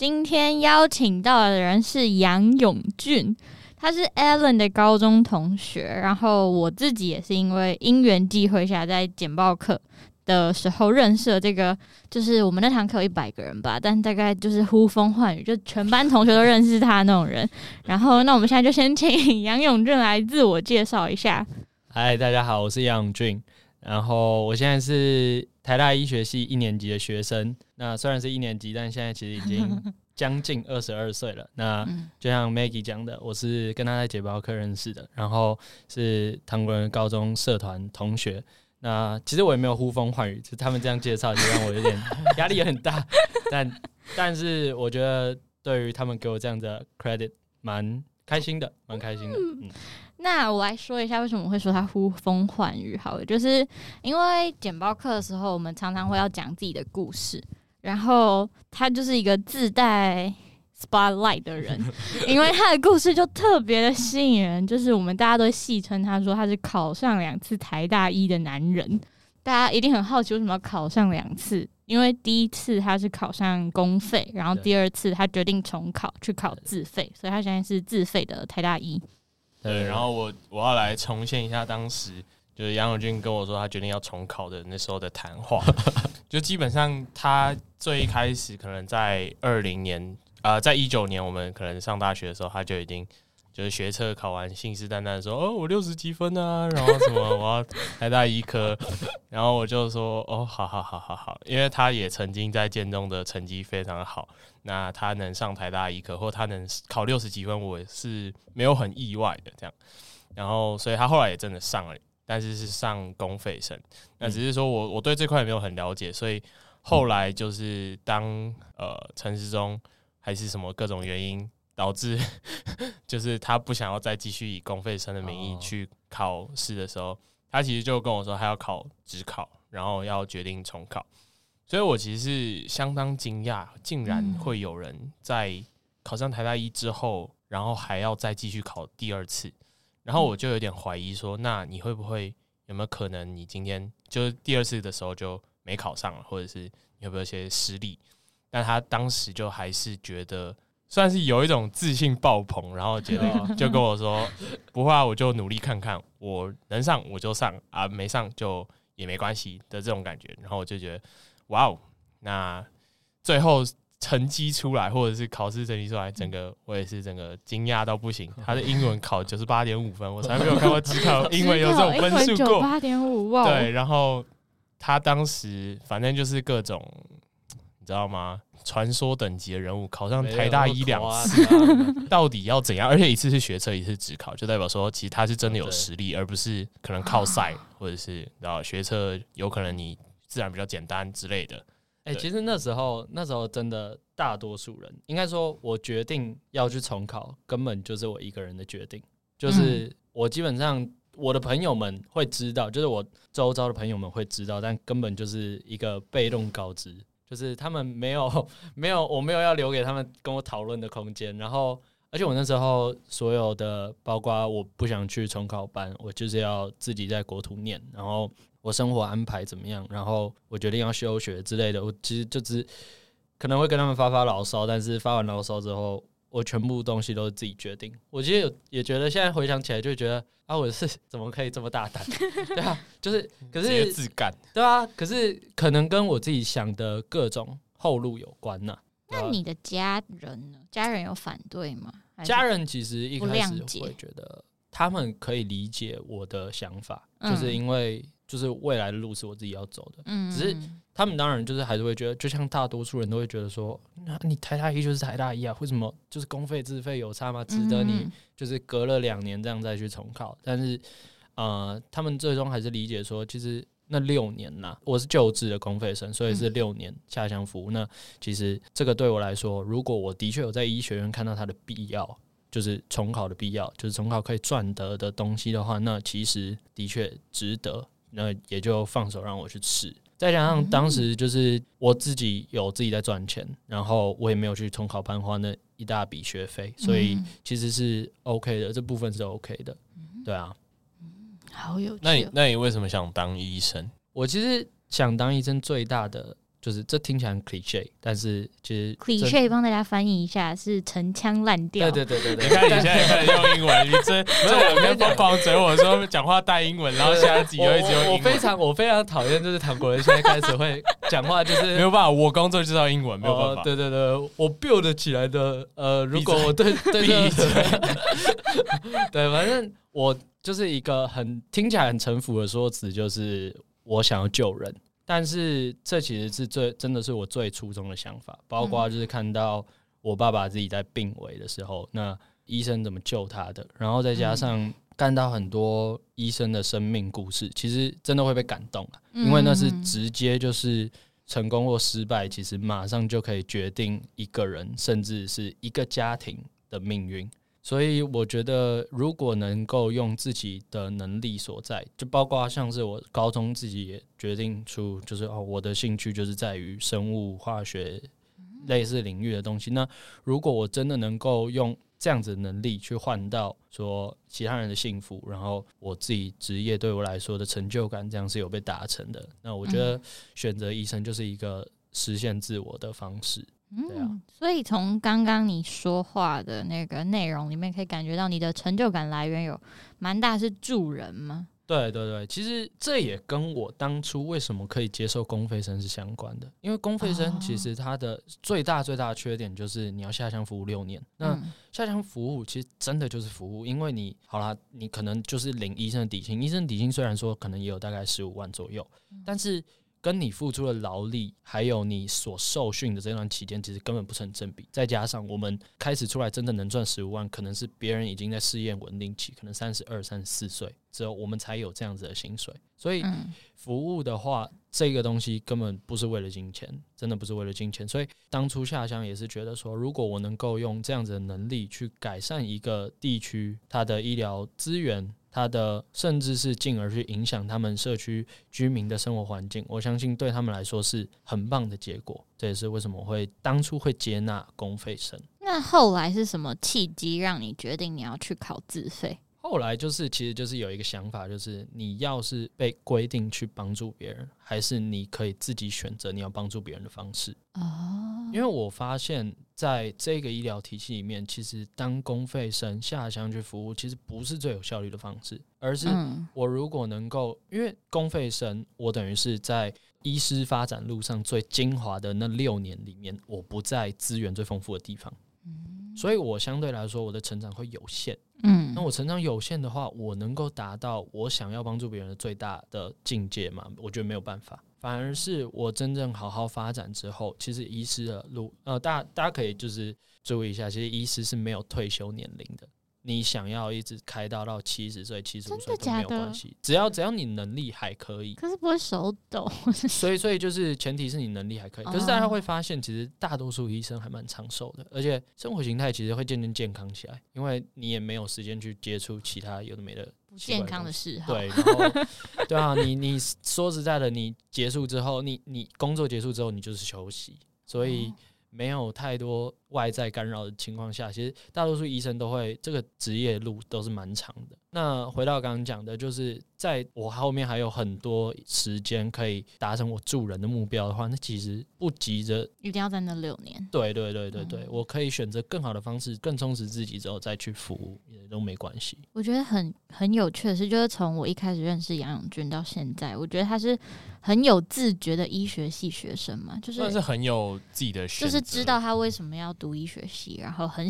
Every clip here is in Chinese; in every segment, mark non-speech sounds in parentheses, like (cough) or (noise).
今天邀请到的人是杨永俊，他是 Allen 的高中同学，然后我自己也是因为因缘际会下，在简报课的时候认识了这个，就是我们那堂课有一百个人吧，但大概就是呼风唤雨，就全班同学都认识他那种人。然后，那我们现在就先请杨永俊来自我介绍一下。嗨，大家好，我是杨永俊，然后我现在是台大医学系一年级的学生。那虽然是一年级，但现在其实已经 (laughs) 将近二十二岁了。那就像 Maggie 讲的，我是跟他在简报课认识的，然后是唐国人高中社团同学。那其实我也没有呼风唤雨，就他们这样介绍，就让我有点压力也很大。(laughs) 但但是我觉得对于他们给我这样的 credit，蛮开心的，蛮开心的。嗯，那我来说一下为什么会说他呼风唤雨。好了，就是因为简报课的时候，我们常常会要讲自己的故事。然后他就是一个自带 spotlight 的人，(laughs) 因为他的故事就特别的吸引人。就是我们大家都戏称他说他是考上两次台大一的男人。大家一定很好奇为什么要考上两次？因为第一次他是考上公费，然后第二次他决定重考去考自费，所以他现在是自费的台大医。对，然后我我要来重现一下当时。就是杨永俊跟我说，他决定要重考的那时候的谈话，(laughs) 就基本上他最一开始可能在二零年啊、呃，在一九年我们可能上大学的时候，他就已经就是学测考完，信誓旦旦说：“哦，我六十几分啊，然后什么我要台大医科。(laughs) ”然后我就说：“哦，好好好好好，因为他也曾经在建中的成绩非常好，那他能上台大医科，或他能考六十几分，我是没有很意外的这样。然后，所以他后来也真的上了。”但是是上公费生，那只是说我我对这块也没有很了解，所以后来就是当呃陈时中还是什么各种原因导致，(laughs) 就是他不想要再继续以公费生的名义去考试的时候，他其实就跟我说他要考职考，然后要决定重考，所以我其实是相当惊讶，竟然会有人在考上台大一之后，然后还要再继续考第二次。然后我就有点怀疑说，那你会不会有没有可能，你今天就是第二次的时候就没考上了，或者是有没有一些失利？但他当时就还是觉得算是有一种自信爆棚，然后觉得就跟我说，不会啊，我就努力看看，我能上我就上啊，没上就也没关系的这种感觉。然后我就觉得，哇哦，那最后。成绩出来，或者是考试成绩出来，整个我也是整个惊讶到不行。(laughs) 他的英文考九十八点五分，我从来没有看过只考英文有这种分数过。八点五哇！对，然后他当时反正就是各种，你知道吗？传说等级的人物考上台大一两次，到底要怎样？而且一次是学测，一次是指考，就代表说其实他是真的有实力，而不是可能靠赛，(laughs) 或者是然后学测有可能你自然比较简单之类的。哎、欸，其实那时候，那时候真的大多数人，应该说，我决定要去重考，根本就是我一个人的决定。就是我基本上，我的朋友们会知道，就是我周遭的朋友们会知道，但根本就是一个被动告知，就是他们没有 (laughs) 没有，我没有要留给他们跟我讨论的空间。然后，而且我那时候所有的，包括我不想去重考班，我就是要自己在国土念，然后。我生活安排怎么样？然后我决定要休学之类的。我其实就只可能会跟他们发发牢骚，但是发完牢骚之后，我全部东西都是自己决定。我其实也觉得，现在回想起来，就觉得啊，我是 (laughs) 怎么可以这么大胆？对啊，就是可是自干，对啊，可是可能跟我自己想的各种后路有关呢、啊。那你的家人呢？家人有反对吗？家人其实一开始会觉得，他们可以理解我的想法，就是因为。就是未来的路是我自己要走的，嗯，只是他们当然就是还是会觉得，就像大多数人都会觉得说，那你台大医就是台大一啊，为什么就是公费自费有差吗？值得你就是隔了两年这样再去重考？但是，呃，他们最终还是理解说，其实那六年呐，我是就职的公费生，所以是六年下乡服务。那其实这个对我来说，如果我的确有在医学院看到它的必要，就是重考的必要，就是重考可以赚得的东西的话，那其实的确值得。那也就放手让我去试。再加上当时就是我自己有自己在赚钱，然后我也没有去重考班花那一大笔学费，所以其实是 OK 的，这部分是 OK 的。对啊。好有趣。那你那你为什么想当医生？我其实想当医生最大的就是这听起来很 cliche，但是其实 cliche 帮大家翻译一下是陈腔滥调。对对对对对，你看你现在开始用英文，(laughs) 你这这两天疯狂嘴我说讲话带英文，然后现在自己又一直用英文。我非常我非常讨厌就是唐国人现在开始会讲话就是 (laughs) 没有办法，我工作就是要英文，没有办法。对对对，我 build 起来的呃，如果我对对对对，反正我。就是一个很听起来很陈腐的说辞，就是我想要救人，但是这其实是最真的是我最初衷的想法，包括就是看到我爸爸自己在病危的时候，那医生怎么救他的，然后再加上看到很多医生的生命故事，其实真的会被感动啊，因为那是直接就是成功或失败，其实马上就可以决定一个人甚至是一个家庭的命运。所以我觉得，如果能够用自己的能力所在，就包括像是我高中自己也决定出，就是哦，我的兴趣就是在于生物化学类似领域的东西。那如果我真的能够用这样子的能力去换到说其他人的幸福，然后我自己职业对我来说的成就感，这样是有被达成的。那我觉得选择医生就是一个实现自我的方式。嗯，所以从刚刚你说话的那个内容里面，可以感觉到你的成就感来源有蛮大，是助人吗？对对对，其实这也跟我当初为什么可以接受公费生是相关的，因为公费生其实它的最大最大的缺点就是你要下乡服务六年。那下乡服务其实真的就是服务，因为你好啦，你可能就是领医生的底薪，医生的底薪虽然说可能也有大概十五万左右，但是。跟你付出的劳力，还有你所受训的这段期间，其实根本不成正比。再加上我们开始出来，真的能赚十五万，可能是别人已经在试验稳定期，可能三十二、三十四岁之后，我们才有这样子的薪水。所以服务的话，这个东西根本不是为了金钱，真的不是为了金钱。所以当初下乡也是觉得说，如果我能够用这样子的能力去改善一个地区它的医疗资源。他的甚至是进而去影响他们社区居民的生活环境，我相信对他们来说是很棒的结果。这也是为什么会当初会接纳公费生。那后来是什么契机让你决定你要去考自费？后来就是，其实就是有一个想法，就是你要是被规定去帮助别人，还是你可以自己选择你要帮助别人的方式。哦，因为我发现在这个医疗体系里面，其实当公费生下乡去服务，其实不是最有效率的方式，而是我如果能够，因为公费生，我等于是在医师发展路上最精华的那六年里面，我不在资源最丰富的地方。所以，我相对来说，我的成长会有限。嗯，那我成长有限的话，我能够达到我想要帮助别人的最大的境界吗？我觉得没有办法。反而是我真正好好发展之后，其实医师的路，呃，大大家可以就是注意一下，其实医师是没有退休年龄的。你想要一直开刀到七十岁、七十五岁都没有关系，只要只要你能力还可以。可是不会手抖。所以所以就是前提是你能力还可以。可是大家会发现，其实大多数医生还蛮长寿的，而且生活形态其实会渐渐健康起来，因为你也没有时间去接触其他有的没的不健康的事。对，(laughs) 然后对啊，你你说实在的，你结束之后，你你工作结束之后，你就是休息，所以没有太多。外在干扰的情况下，其实大多数医生都会这个职业路都是蛮长的。那回到刚刚讲的，就是在我后面还有很多时间可以达成我助人的目标的话，那其实不急着一定要在那六年。对对对对对，嗯、我可以选择更好的方式，更充实自己之后再去服务也都没关系。我觉得很很有趣的是，就是从我一开始认识杨永军到现在，我觉得他是很有自觉的医学系学生嘛，就是算是很有自己的选择，就是知道他为什么要。读医学系，然后很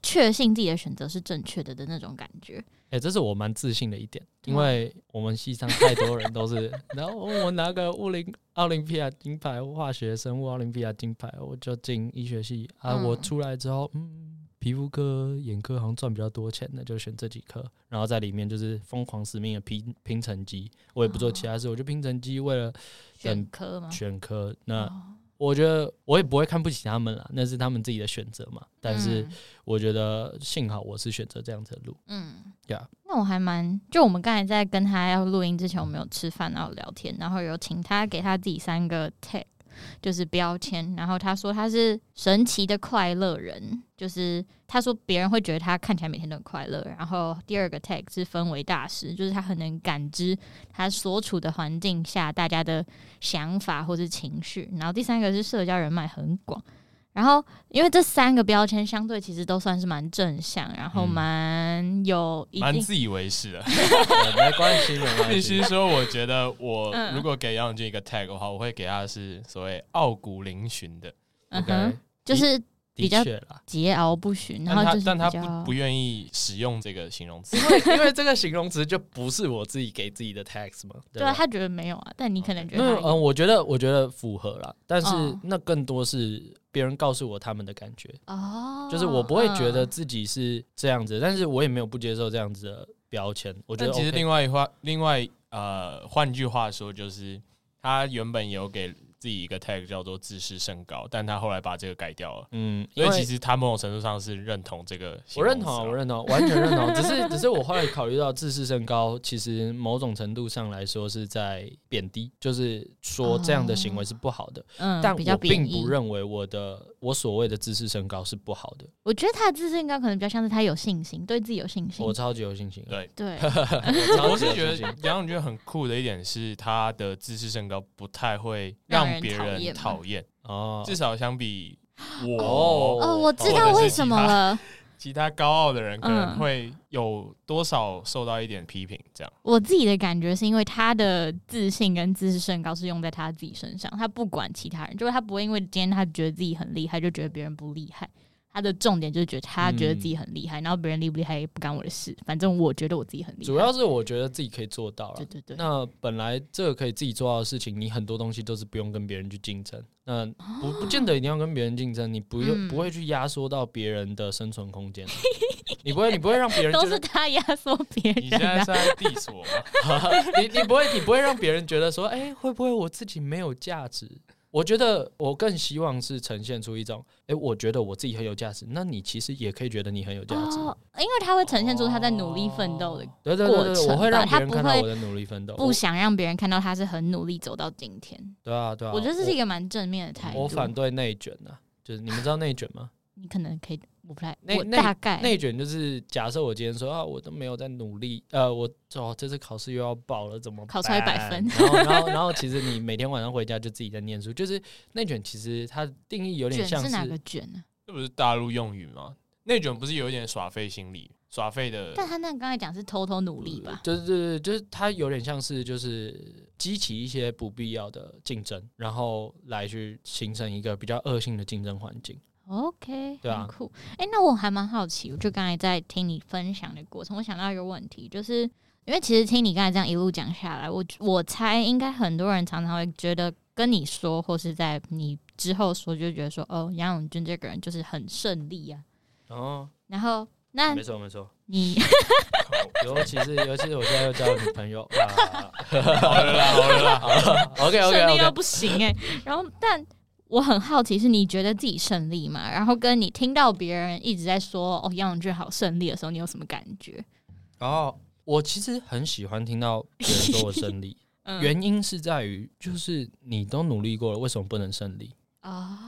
确信自己的选择是正确的的那种感觉。哎、欸，这是我蛮自信的一点，因为我们系上太多人都是，(laughs) 然后我拿个物理奥林匹亚金牌，化学生物奥林匹亚金牌，我就进医学系啊。我出来之后，嗯皮肤科、眼科好像赚比较多钱的，就选这几科，然后在里面就是疯狂死命的拼拼成绩。我也不做其他事，哦、我就拼成绩，为了选科嘛。选科，那、哦、我觉得我也不会看不起他们啦，那是他们自己的选择嘛。但是我觉得幸好我是选择这样子的路。嗯.那我还蛮就我们刚才在跟他要录音之前，我们有吃饭然后聊天，然后有请他给他自己三个 tag。就是标签，然后他说他是神奇的快乐人，就是他说别人会觉得他看起来每天都很快乐。然后第二个 tag 是氛围大师，就是他很能感知他所处的环境下大家的想法或是情绪。然后第三个是社交人脉很广。然后，因为这三个标签相对其实都算是蛮正向，然后蛮有蛮自以为是的。(laughs) 没关系，没关系。必须说，我觉得我如果给杨永俊一个 tag 的话，我会给他是所谓傲骨嶙峋的。OK，就是。比较桀骜不驯，然后就是但他不不愿意使用这个形容词，因为因为这个形容词就不是我自己给自己的 text 嘛。(laughs) 对啊，他觉得没有啊，但你可能觉得嗯，我觉得我觉得符合了，但是那更多是别人告诉我他们的感觉。哦，就是我不会觉得自己是这样子，但是我也没有不接受这样子的标签。我觉得其实另外一话，另外呃，换句话说，就是他原本有给。自己一个 tag 叫做自视甚高，但他后来把这个改掉了。嗯，因为其实他某种程度上是认同这个。我认同啊，我认同，完全认同。只是，只是我后来考虑到自视甚高，其实某种程度上来说是在贬低，就是说这样的行为是不好的。嗯，但我并不认为我的我所谓的自视甚高是不好的。我觉得他的自视甚高可能比较像是他有信心，对自己有信心。我超级有信心。对对，(laughs) 我是觉得杨永军很酷的一点是他的自视甚高不太会让。让别人讨厌哦，至少相比我哦，我知道为什么了。(laughs) 其他高傲的人可能会有多少受到一点批评，这样。我自己的感觉是因为他的自信跟自视甚高是用在他自己身上，他不管其他人，就是他不会因为今天他觉得自己很厉害，就觉得别人不厉害。他的重点就是觉得他觉得自己很厉害，嗯、然后别人厉不厉害也不干我的事，反正我觉得我自己很厉害。主要是我觉得自己可以做到了。对对对。那本来这个可以自己做到的事情，你很多东西都是不用跟别人去竞争。那不不见得一定要跟别人竞争，你不用、嗯、不会去压缩到别人的生存空间。(laughs) 你不会你不会让别人都是他压缩别人。你现在是在 diss 我吗？(laughs) 你你不会你不会让别人觉得说，哎、欸，会不会我自己没有价值？我觉得我更希望是呈现出一种，哎、欸，我觉得我自己很有价值，那你其实也可以觉得你很有价值、哦，因为他会呈现出他在努力奋斗的过程、哦，对对对对，我会让别人看到我的努力奋斗，不想让别人看到他是很努力走到今天。对啊对啊，我觉得这是一个蛮正面的态度。我反对内卷啊，就是你们知道内卷吗？你可能可以。我不太，内我大概内卷就是假设我今天说啊，我都没有在努力，呃，我哦这次考试又要爆了，怎么考出来一百分？然后然后然后其实你每天晚上回家就自己在念书，就是内卷其实它定义有点像是，是哪个卷呢？这不是大陆用语吗？内卷不是有一点耍废心理，耍废的。但他那刚才讲是偷偷努力吧？就是就是就是他有点像是就是激起一些不必要的竞争，然后来去形成一个比较恶性的竞争环境。OK，对啊，很酷。哎、欸，那我还蛮好奇，我就刚才在听你分享的过程，我想到一个问题，就是因为其实听你刚才这样一路讲下来，我我猜应该很多人常常会觉得跟你说，或是在你之后说，就觉得说，哦，杨永军这个人就是很顺利啊。哦，然后那没错没错，你尤其是尤其是我现在又交了女朋友啊，(laughs) 好了啦 (laughs) 好了啦好了，OK OK，顺利到不行哎、欸，然后但。我很好奇，是你觉得自己胜利吗？然后跟你听到别人一直在说“哦，杨永俊好胜利”的时候，你有什么感觉？哦，我其实很喜欢听到别人说我胜利，嗯、(laughs) 原因是在于，就是你都努力过了，为什么不能胜利？哦，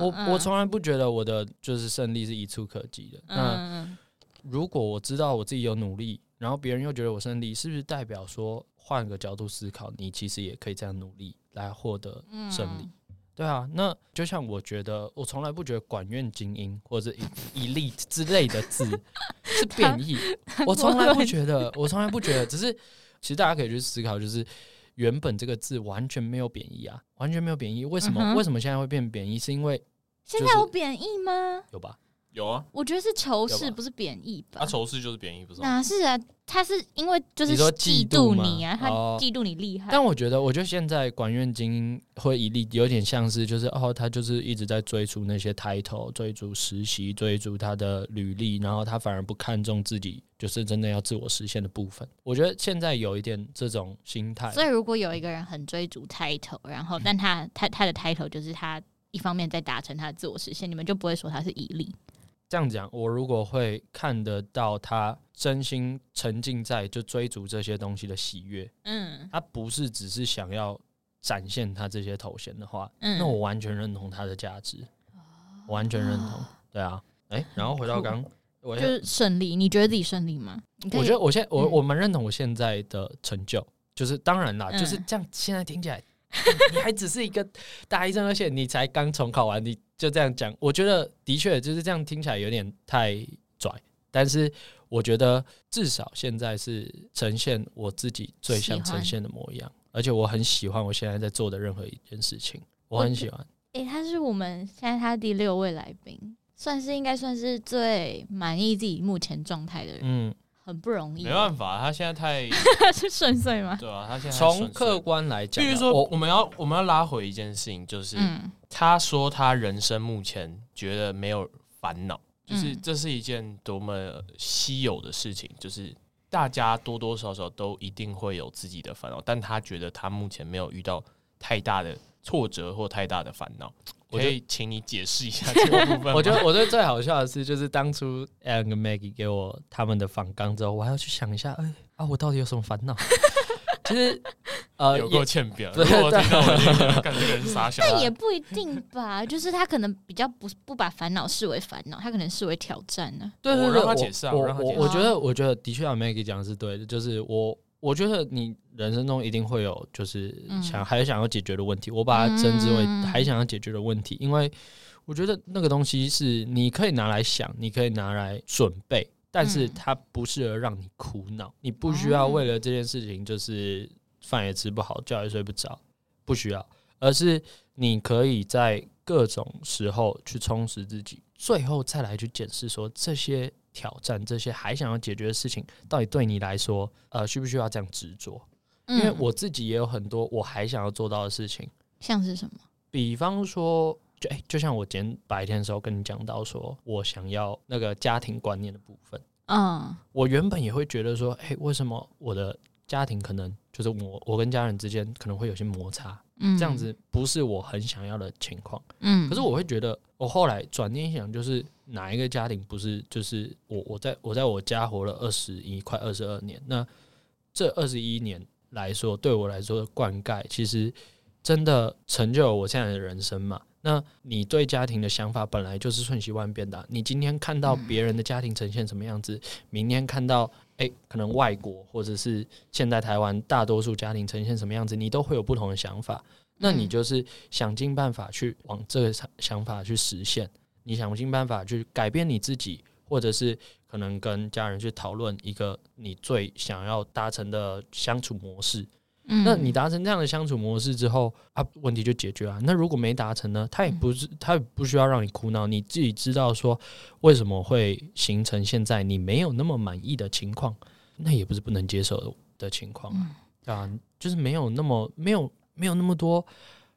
我我从来不觉得我的就是胜利是一触可及的。嗯、那如果我知道我自己有努力，然后别人又觉得我胜利，是不是代表说，换个角度思考，你其实也可以这样努力来获得胜利？嗯对啊，那就像我觉得，我从来不觉得“管院精英”或者 “elite” 之类的字 (laughs) 是贬义，我从来不觉得，我从来不觉得，只是其实大家可以去思考，就是原本这个字完全没有贬义啊，完全没有贬义，为什么？嗯、为什么现在会变贬义？是因为、就是、现在有贬义吗？有吧？有啊，我觉得是仇视，不是贬义吧？他仇视就是贬义，不是吗？哪是啊？他是因为就是你说嫉嫉妒你啊，他哦嫉妒你厉害。但我觉得，我觉得现在管院精英会一例有点像是，就是哦，他就是一直在追逐那些 title，追逐实习，追逐他的履历，然后他反而不看重自己，就是真的要自我实现的部分。我觉得现在有一点这种心态。所以如果有一个人很追逐 title，然后但他他他的 title 就是他一方面在达成他的自我实现，你们就不会说他是以利。这样讲，我如果会看得到他真心沉浸在就追逐这些东西的喜悦，嗯他不是只是想要展现他这些头衔的话，嗯那我完全认同他的价值，我完全认同。对啊，哎、然后回到刚，我就是胜利，你觉得自己胜利吗？我觉得我现在我嗯我蛮认同我现在的成就，就是当然啦，嗯就是这样。现在听起来，你还只是一个大一生，而且你才刚重考完，你就这样讲，我觉得的确就是这样听起来有点太拽。但是我觉得至少现在是呈现我自己最想呈现的模样，而且我很喜欢我现在在做的任何一件事情，我很喜欢。诶、他是我们现在他第六位来宾，算是应该算是最满意自己目前状态的人，嗯，很不容易。没办法，他现在太 (laughs) 是顺遂吗？对啊，他现在从客观来讲啊，比如说，我我们要我们要拉回一件事情，就是、嗯他说他人生目前觉得没有烦恼，就是嗯这是一件多么稀有的事情，就是大家多多少少都一定会有自己的烦恼，但他觉得他目前没有遇到太大的挫折或太大的烦恼。我可以请你解释一下 (laughs) 这个部分我觉得，我觉得最好笑的是，就是当初 Alan 跟 Maggie 给我他们的访纲之后，我还要去想一下，哎、啊，我到底有什么烦恼？(laughs) 其实，呃，(laughs) 有够欠扁。对如果我听到我就觉人傻笑。但也不一定吧，就是他可能比较不不把烦恼视为烦恼，他可能视为挑战呢、对对对，我让他解释啊我我让他解释我我觉得，我觉得的确，啊 Maggie 讲的是对的，就是我，我觉得你人生中一定会有，就是想、嗯还想要解决的问题，我把它称之为嗯。还想要解决的问题，因为我觉得那个东西是你可以拿来想，你可以拿来准备，但是嗯。它不适合让你苦恼，你不需要为了这件事情就是饭也吃不好，觉也睡不着，不需要，而是你可以在各种时候去充实自己，最后再来去检视说这些挑战、这些还想要解决的事情，到底对你来说，呃，需不需要这样执着？嗯。因为我自己也有很多我还想要做到的事情，像是什么？比方说，就哎、就像我今天白天的时候跟你讲到说，我想要那个家庭观念的部分，嗯我原本也会觉得说，哎、为什么我的家庭可能就是我我跟家人之间可能会有些摩擦，嗯，这样子不是我很想要的情况。嗯，可是我会觉得，我后来转念一想，就是哪一个家庭不是就是我我在我在我家活了二十一快二十二年，那这二十一年来说，对我来说的灌溉，其实真的成就了我现在的人生嘛。那你对家庭的想法本来就是瞬息万变的啊、你今天看到别人的家庭呈现什么样子，明天看到诶、可能外国或者是现在台湾大多数家庭呈现什么样子，你都会有不同的想法。那你就是想尽办法去往这个想想法去实现，你想尽办法去改变你自己，或者是可能跟家人去讨论一个你最想要达成的相处模式。嗯那你达成这样的相处模式之后啊，问题就解决了。那如果没达成呢？他也不是，他也不需要让你苦恼，你自己知道说为什么会形成现在你没有那么满意的情况，那也不是不能接受的情况啊，就是没有那么没有没有那么多。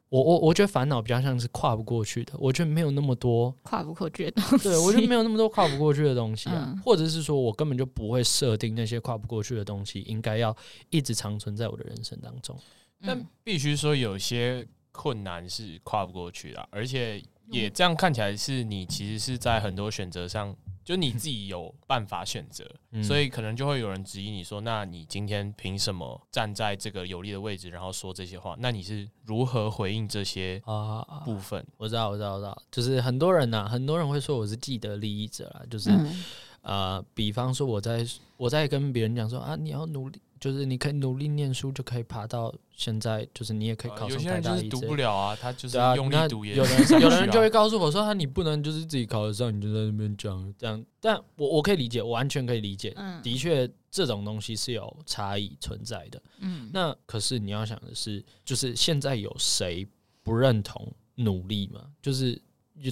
我我我觉得烦恼比较像是跨不过去的，我觉得没有那么多。跨不过去的东西。对，我觉得没有那么多跨不过去的东西啊，嗯或者是说我根本就不会设定那些跨不过去的东西，应该要一直长存在我的人生当中。但嗯必须说，有些困难是跨不过去的啊，而且也这样看起来是你其实是在很多选择上，就你自己有办法选择，(laughs) 嗯。所以可能就会有人质疑你说，那你今天凭什么站在这个有利的位置，然后说这些话？那你是如何回应这些啊，部分？我知道，我知道，我知道，就是很多人呐、很多人会说我是既得利益者啦，就是、嗯。呃，比方说我在我在跟别人讲说啊，你要努力，就是你可以努力念书，就可以爬到现在，就是你也可以考呃有上台些人就是读不了啊，他就是用力读也有 (laughs) 人上不去啊有人就会告诉我说，啊，你不能就是自己考得上，你就在那边讲这样。但我我可以理解，我完全可以理解，嗯的确这种东西是有差异存在的。嗯，那可是你要想的是，就是现在有谁不认同努力吗？就是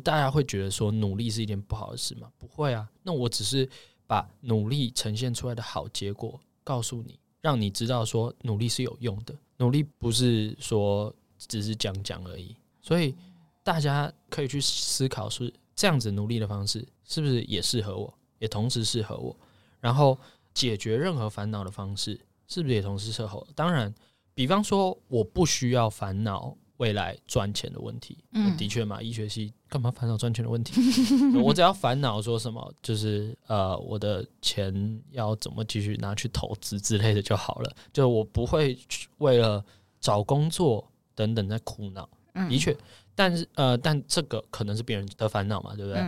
大家会觉得说努力是一件不好的事吗？不会啊，那我只是把努力呈现出来的好结果告诉你，让你知道说努力是有用的，努力不是说只是讲讲而已。所以大家可以去思考，是这样子努力的方式是不是也适合我，也同时适合我，然后解决任何烦恼的方式是不是也同时适合我？当然，比方说我不需要烦恼。未来赚钱的问题，嗯，的确嘛，医学系干嘛烦恼赚钱的问题？(laughs) 我只要烦恼说什么，就是呃，我的钱要怎么继续拿去投资之类的就好了。就我不会为了找工作等等在苦恼。的确，但是呃，但这个可能是别人的烦恼嘛，对不对？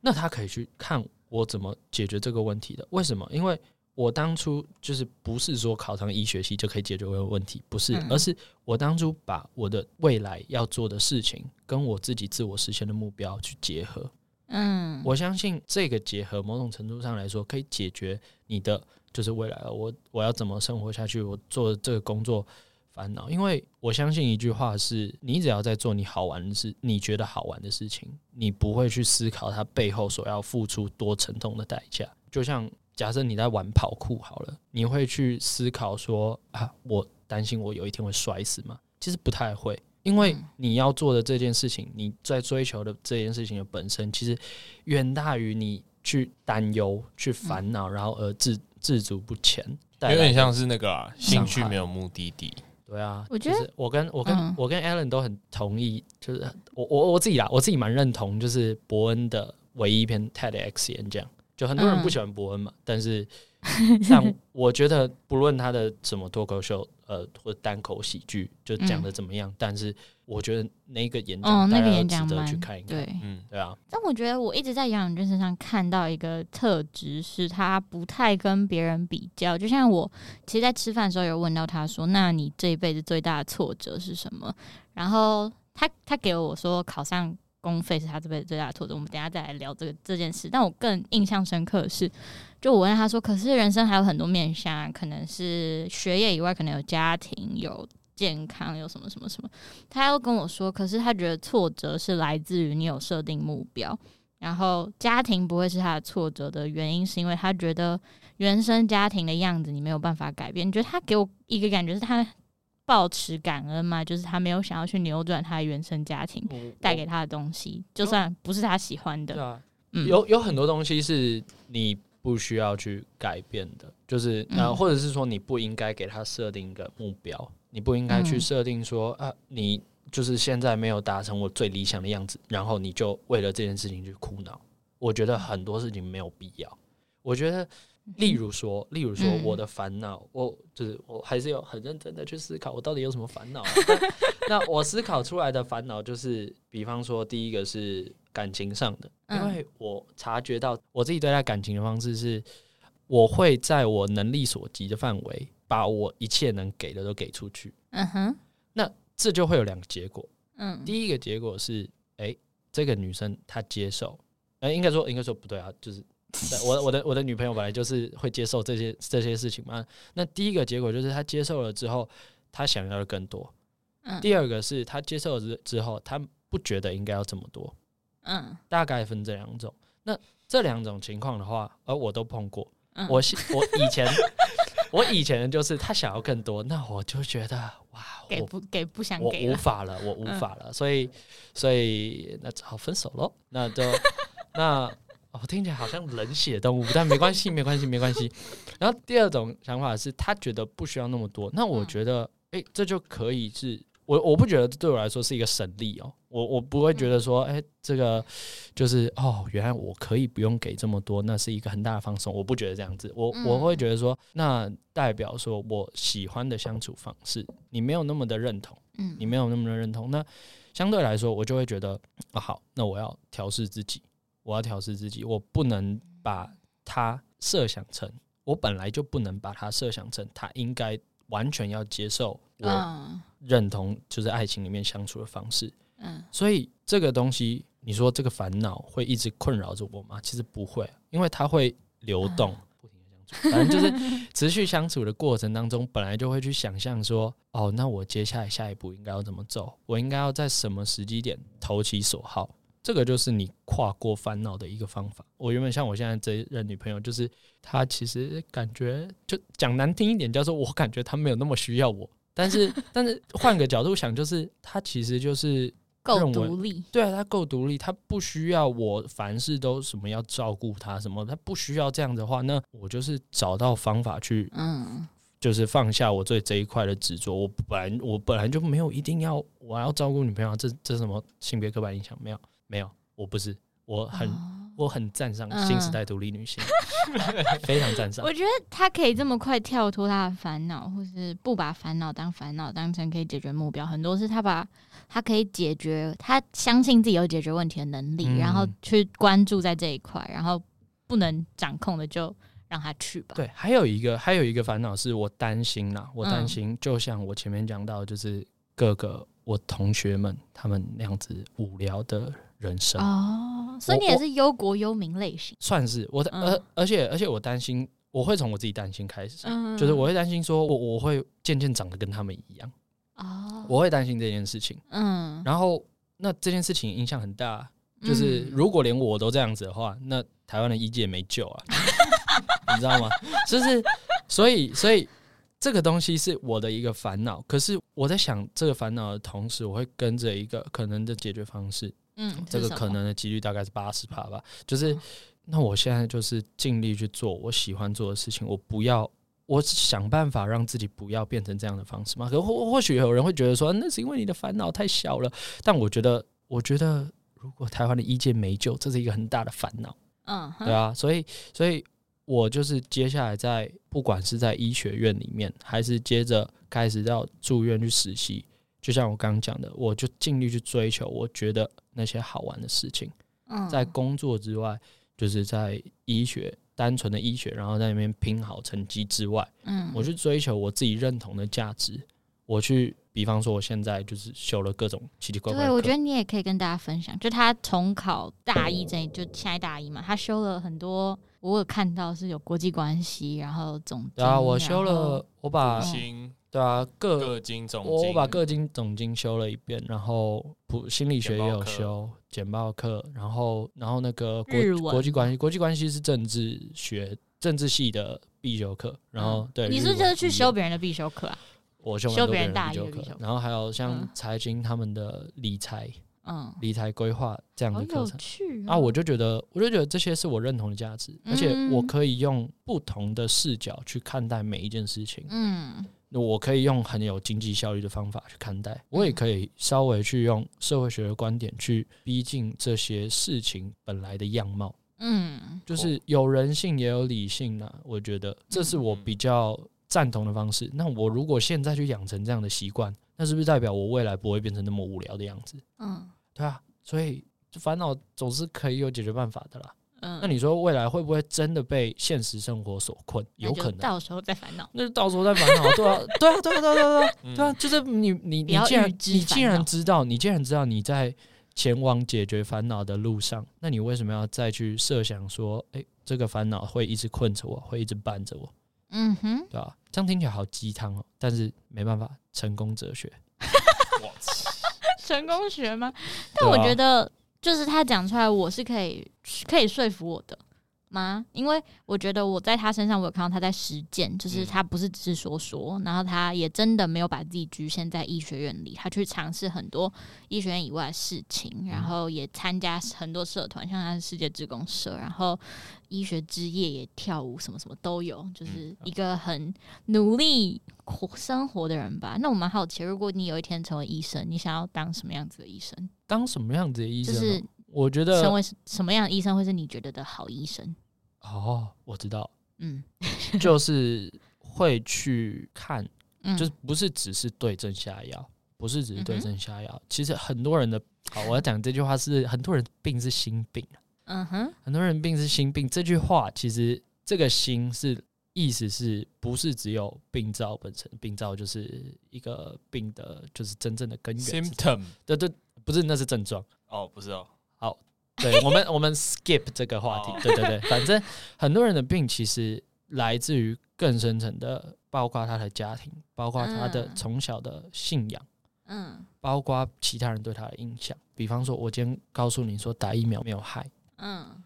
那他可以去看我怎么解决这个问题的。为什么？因为。我当初就是不是说考上医学系就可以解决我的问题，不是，而是我当初把我的未来要做的事情跟我自己自我实现的目标去结合。嗯，我相信这个结合某种程度上来说可以解决你的就是未来我我要怎么生活下去，我做这个工作烦恼。因为我相信一句话是：你只要在做你好玩的事，你觉得好玩的事情，你不会去思考它背后所要付出多沉痛的代价。就像。假设你在玩跑酷好了，你会去思考说啊，我担心我有一天会摔死吗？其实不太会，因为你要做的这件事情，你在追求的这件事情的本身，其实远大于你去担忧、去烦恼，然后而自自足不前，有点像是那个兴趣没有目的地。对啊，我觉得我跟我跟我跟 Alan 都很同意，就是我我我自己啦，我自己蛮认同，就是伯恩的唯一一篇 TEDx 演讲。就很多人不喜欢伯恩嘛，嗯、但是 (laughs) 但我觉得不论他的什么脱口秀，呃，或者单口喜剧，就讲的怎么样，嗯、但是我觉得那个演讲，那个演讲值得去看一看。对，嗯，对啊。但我觉得我一直在杨永俊身上看到一个特质，是他不太跟别人比较。就像我，其实，在吃饭的时候有问到他说：“那你这一辈子最大的挫折是什么？”然后他他给我说考上。公费是他这辈子最大的挫折。我们等下再来聊这个这件事。但我更印象深刻的是，就我问他说：“可是人生还有很多面向，可能是学业以外，可能有家庭、有健康、有什么什么什么。”他又跟我说：“可是他觉得挫折是来自于你有设定目标，然后家庭不会是他的挫折的原因，是因为他觉得原生家庭的样子你没有办法改变。你觉得他给我一个感觉是他。”抱持感恩嘛，就是他没有想要去扭转他的原生家庭带给他的东西，就算不是他喜欢的。对啊，有有很多东西是你不需要去改变的，就是呃，或者是说你不应该给他设定一个目标，你不应该去设定说啊，你就是现在没有达成我最理想的样子，然后你就为了这件事情去苦恼。我觉得很多事情没有必要。我觉得。例如说，例如说，我的烦恼，嗯、我就是我还是有很认真的去思考，我到底有什么烦恼、(laughs) 啊。那我思考出来的烦恼就是，比方说，第一个是感情上的，因为我察觉到我自己对待感情的方式是，我会在我能力所及的范围，把我一切能给的都给出去。嗯哼，那这就会有两个结果。嗯，第一个结果是，哎、欸，这个女生她接受，哎、欸，应该说，应该说不对啊，就是。我我的我的女朋友本来就是会接受这些这些事情嘛。那第一个结果就是她接受了之后，她想要的更多。嗯。第二个是她接受了之之后，她不觉得应该要这么多。嗯。大概分这两种。那这两种情况的话，而我都碰过。嗯。我我以前 (laughs) 我以前就是她想要更多，那我就觉得哇，给不给不想给，我无法了，我无法了。所以所以那只好分手喽。那就 (laughs) 那。哦，听起来好像冷血动物，(laughs) 但没关系，没关系，没关系。然后第二种想法是他觉得不需要那么多，那我觉得，哎、欸，这就可以是我，我不觉得对我来说是一个省力哦。我我不会觉得说，哎、欸，这个就是哦，原来我可以不用给这么多，那是一个很大的放松。我不觉得这样子，我我会觉得说，那代表说我喜欢的相处方式，你没有那么的认同，嗯，你没有那么的认同，那相对来说，我就会觉得，啊，好，那我要调试自己。我要调试自己，我不能把他设想成，我本来就不能把他设想成，他应该完全要接受我认同，就是爱情里面相处的方式。嗯，所以这个东西，你说这个烦恼会一直困扰着我吗？其实不会，因为它会流动，不停的相处，反正就是持续相处的过程当中，本来就会去想象说，哦，那我接下来下一步应该要怎么走？我应该要在什么时机点投其所好？这个就是你跨过烦恼的一个方法。我原本像我现在这一任女朋友，就是她其实感觉就讲难听一点，叫做我感觉她没有那么需要我。但是，(laughs) 但是换个角度想，就是她其实就是够独立。对啊，她够独立，她不需要我凡事都什么要照顾她什么，她不需要这样的话，那我就是找到方法去，嗯，就是放下我对这一块的执着。我本来我本来就没有一定要我要照顾女朋友，这这什么性别刻板印象没有。没有，我不是，我很、哦、我很赞赏新时代独立女性，嗯、(laughs) 非常赞赏。我觉得她可以这么快跳脱她的烦恼，或是不把烦恼当烦恼，当成可以解决目标。很多是她把她可以解决，她相信自己有解决问题的能力，嗯、然后去关注在这一块，然后不能掌控的就让她去吧。对，还有一个还有一个烦恼是我担心啦，我担心，就像我前面讲到，就是各个我同学们他们那样子无聊的。人生。哦，所以你也是忧国忧民类型，算是我的，而而且而且我担心，我会从我自己担心开始，就是我会担心说，我我会渐渐长得跟他们一样哦，我会担心这件事情，嗯，然后那这件事情影响很大，就是如果连我都这样子的话，那台湾的医界没救啊，(laughs) 你知道吗？(laughs) 就是所以所以这个东西是我的一个烦恼，可是我在想这个烦恼的同时，我会跟着一个可能的解决方式。嗯，这个可能的几率大概是八十趴吧。就是，那我现在就是尽力去做我喜欢做的事情。我不要，我想办法让自己不要变成这样的方式嘛。可或或许有人会觉得说，那是因为你的烦恼太小了。但我觉得，我觉得如果台湾的医界没救，这是一个很大的烦恼。嗯，对啊。所以，所以我就是接下来在不管是在医学院里面，还是接着开始要住院去实习。就像我刚刚讲的，我就尽力去追求我觉得那些好玩的事情。嗯，在工作之外，就是在医学单纯的医学，然后在那边拼好成绩之外，嗯，我去追求我自己认同的价值。我去，比方说，我现在就是修了各种奇奇怪怪。对，我觉得你也可以跟大家分享，就他重考大一这，就现在大一嘛，他修了很多。我有看到是有国际关系，然后总对啊，我修了，我把。对啊，各各经总经，我把各经总经修了一遍，然后普心理学也有修简报课，然后然后那个国国际关系，国际关系是政治学政治系的必修课，然后对，你是就是去修别人的必修课啊？我修修别人大一的必修课，然后还有像财经他们的理财，嗯，理财规划这样的课程，啊，我就觉得我就觉得这些是我认同的价值，而且我可以用不同的视角去看待每一件事情，嗯。我可以用很有经济效率的方法去看待，我也可以稍微去用社会学的观点去逼近这些事情本来的样貌。嗯，就是有人性也有理性呢，我觉得这是我比较赞同的方式。那我如果现在去养成这样的习惯，那是不是代表我未来不会变成那么无聊的样子？嗯，对啊，所以烦恼总是可以有解决办法的啦。嗯，那你说未来会不会真的被现实生活所困？有可能，到时候再烦恼。那就到时候再烦恼，对啊，(laughs) 对啊，对啊，对啊，对啊，对啊，就是你，你，你既然你既然知道，你既然知道你在前往解决烦恼的路上，那你为什么要再去设想说，哎，这个烦恼会一直困着我，会一直伴着我？嗯哼，对吧？这样听起来好鸡汤哦，但是没办法，成功哲学。(laughs) 成功学吗？但我觉得。就是他讲出来，我是可以可以说服我的吗？因为我觉得我在他身上，我有看到他在实践，就是他不是只是说说，然后他也真的没有把自己局限在医学院里，他去尝试很多医学院以外的事情，然后也参加很多社团，像他是世界职工社，然后医学之夜也跳舞，什么什么都有，就是一个很努力活生活的人吧。那我蛮好奇，如果你有一天成为医生，你想要当什么样子的医生？当什么样子的医生？就是我觉得成为什么样的医生会是你觉得的好医生？哦，我知道，嗯，(laughs) 就是会去看，(laughs) 就是不是只是对症下药，不是只是对症下药。其实很多人的，好，我要讲这句话是很多人病是心病，嗯哼，很多人病是心病。这句话其实这个心是意思是不是只有病灶本身？病灶就是一个病的，就是真正的根源。symptom，对对。不是，那是症状哦，不是哦。好，对我们，(laughs) 我们 skip 这个话题。对对对，反正很多人的病其实来自于更深层的，包括他的家庭，包括他的从小的信仰，嗯，包括其他人对他的印象。比方说，我今天告诉你说打疫苗没有害，嗯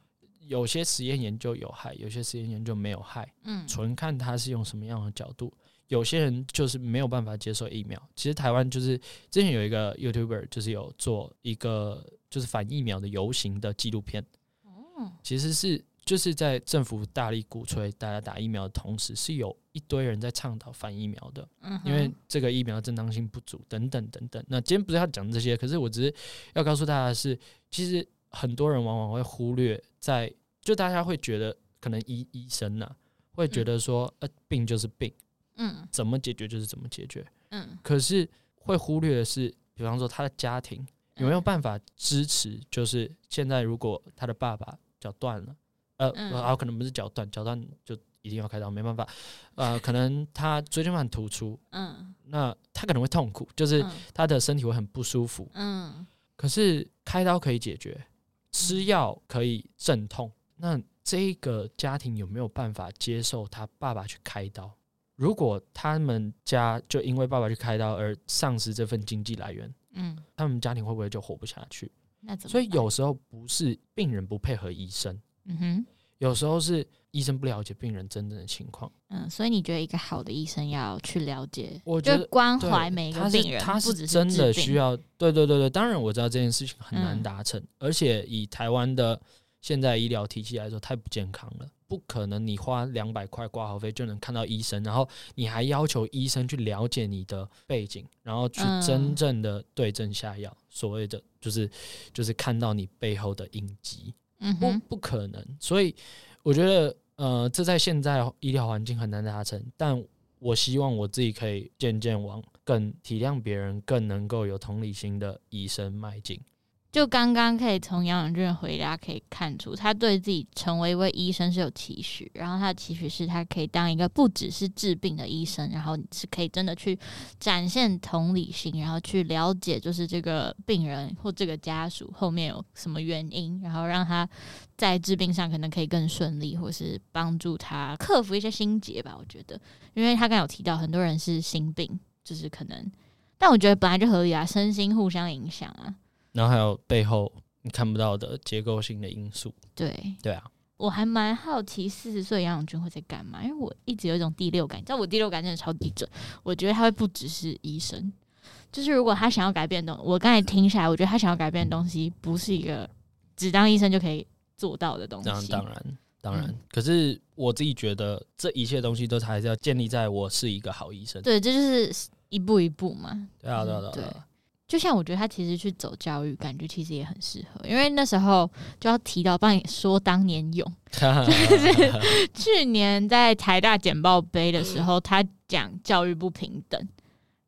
有些实验研究有害，有些实验研究没有害，嗯纯看他是用什么样的角度。有些人就是没有办法接受疫苗。其实台湾就是之前有一个 YouTuber，就是有做一个就是反疫苗的游行的纪录片。哦，其实是就是在政府大力鼓吹大家打疫苗的同时，是有一堆人在倡导反疫苗的。嗯，因为这个疫苗正当性不足，等等等等。那今天不是要讲这些，可是我只是要告诉大家的是，其实很多人往往会忽略在，就大家会觉得可能医医生呐、啊，会觉得说，呃，病就是病，嗯怎么解决就是怎么解决。嗯可是会忽略的是，比方说他的家庭有没有办法支持，就是现在如果他的爸爸脚断了，呃，嗯然后可能不是脚断，脚断就一定要开刀，没办法，呃，可能他椎间盘突出。嗯那他可能会痛苦，就是嗯他的身体会很不舒服。嗯可是开刀可以解决，吃药可以镇痛。那这个家庭有没有办法接受他爸爸去开刀？如果他们家就因为爸爸去开刀而丧失这份经济来源，嗯，他们家庭会不会就活不下去？那怎么办？所以有时候不是病人不配合医生，嗯哼。有时候是医生不了解病人真正的情况。嗯，所以你觉得一个好的医生要去了解，我觉得关怀每一个病人，他不只是真的需要。对对对对，当然我知道这件事情很难嗯达成，而且以台湾的现在医疗体系来说，太不健康了。不可能你花两百块挂号费就能看到医生，然后你还要求医生去了解你的背景，然后去嗯真正的对症下药。所谓的就是就是看到你背后的印记。不嗯哼，不可能，所以我觉得，呃，这在现在医疗环境很难达成。但我希望我自己可以渐渐往更体谅别人、更能够有同理心的医生迈进。就刚刚可以从杨永俊的回答可以看出，他对自己成为一位医生是有期许，然后他的期许是他可以当一个不只是治病的医生，然后你是可以真的去展现同理心，然后去了解就是这个病人或这个家属后面有什么原因，然后让他在治病上可能可以更顺利，或是帮助他克服一些心结吧。我觉得，因为他刚有提到很多人是心病，就是可能，但我觉得本来就合理啊，身心互相影响啊。然后还有背后你看不到的结构性的因素。对，对啊，我还蛮好奇四十岁杨永军会在干嘛，因为我一直有一种第六感，你知道我第六感真的超级准，我觉得他会不只是医生，就是如果他想要改变的东，我刚才听下来，我觉得他想要改变的东西不是一个只当医生就可以做到的东当然，西。当然，当然。嗯可是我自己觉得，这一切东西都还是要建立在我是一个好医生。对，这就是一步一步嘛。对啊，对啊，嗯对啊。就像我觉得他其实去走教育，感觉其实也很适合，因为那时候就要提到帮你说当年勇，(laughs) 就是去年在台大简报杯的时候，他讲教育不平等，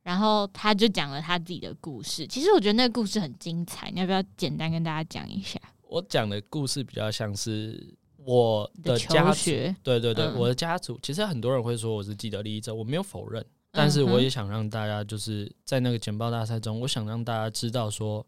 然后他就讲了他自己的故事。其实我觉得那个故事很精彩，你要不要简单跟大家讲一下？我讲的故事比较像是我的的家族，对对对，嗯我的家族。其实很多人会说我是既得利益者，我没有否认，但是我也想让大家就是在那个简报大赛中，我想让大家知道说，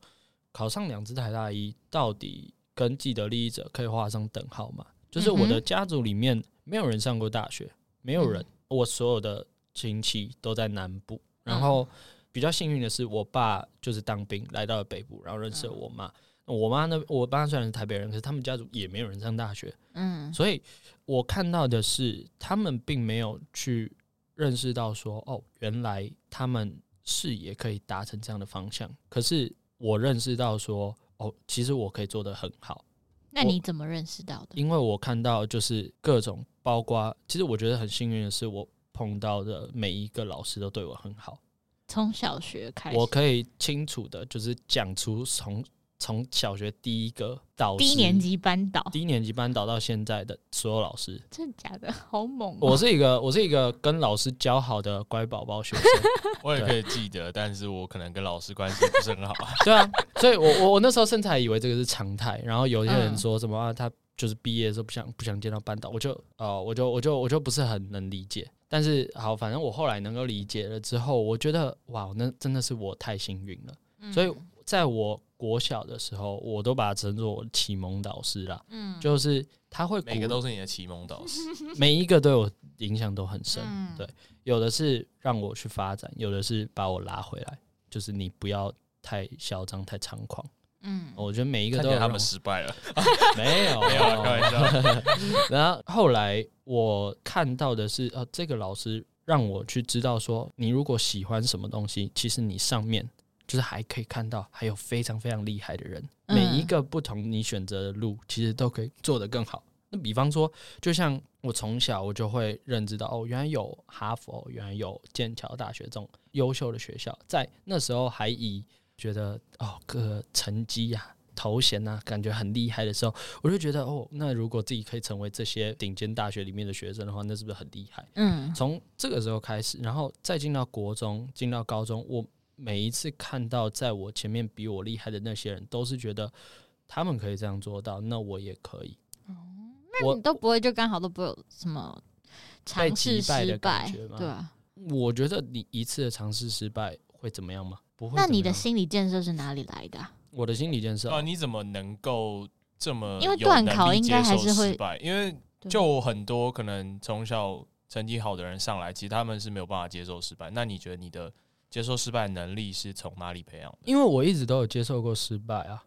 考上两支台大一到底跟既得利益者可以画上等号吗？就是我的家族里面没有人上过大学，没有人，我所有的亲戚都在南部，然后比较幸运的是，我爸就是当兵来到了北部，然后认识了我妈。我妈呢，我爸虽然是台北人，可是他们家族也没有人上大学，嗯。所以我看到的是，他们并没有去认识到说，哦，原来他们视野可以达成这样的方向。可是我认识到说，哦，其实我可以做得很好，那你怎么认识到的？因为我看到就是各种，包括其实我觉得很幸运的是，我碰到的每一个老师都对我很好，从小学开始，我可以清楚的，就是讲出从从小学第一个导师低年级班导，低年级班导到现在的所有老师。真的假的？好猛哦、我是一个我是一个跟老师交好的乖宝宝学生，(laughs) 我也可以记得，但是我可能跟老师关系不是很好。(laughs) 对啊，所以我我我那时候甚至还以为这个是常态，然后有些人说什么、啊、他就是毕业的时候不想不想见到班导，我就哦我就我就我就不是很能理解，但是好，反正我后来能够理解了之后，我觉得哇，那真的是我太幸运了，嗯。所以在我国小的时候，我都把他称作我的启蒙导师啦，嗯。就是他会每个都是你的启蒙导师，(laughs) 每一个对我影响都很深，嗯。对，有的是让我去发展，有的是把我拉回来，就是你不要太嚣张、太猖狂。嗯，我觉得每一个都他们失败了，(laughs) 没有。(laughs) 没有开玩笑。然后后来我看到的是，呃，这个老师让我去知道说，你如果喜欢什么东西，其实你上面就是还可以看到还有非常非常厉害的人，嗯每一个不同你选择的路，其实都可以做得更好。那比方说，就像我从小我就会认知到，哦，原来有哈佛，原来有剑桥大学这种优秀的学校，在那时候还以觉得哦，个成绩呀、啊、头衔啊，感觉很厉害的时候，我就觉得哦，那如果自己可以成为这些顶尖大学里面的学生的话，那是不是很厉害？嗯，从这个时候开始，然后再进到国中，进到高中，我每一次看到在我前面比我厉害的那些人，都是觉得他们可以这样做到，那我也可以。哦那你都不会就刚好都不会有什么尝试失败的感觉吗对啊。我觉得你一次的尝试失败会怎么样吗？不会。那你的心理建设是哪里来的啊？我的心理建设啊，你怎么能够这么因为断考应该还是会失败？因为就很多可能从小成绩好的人上来，其实他们是没有办法接受失败。那你觉得你的接受失败的能力是从哪里培养的？因为我一直都有接受过失败啊，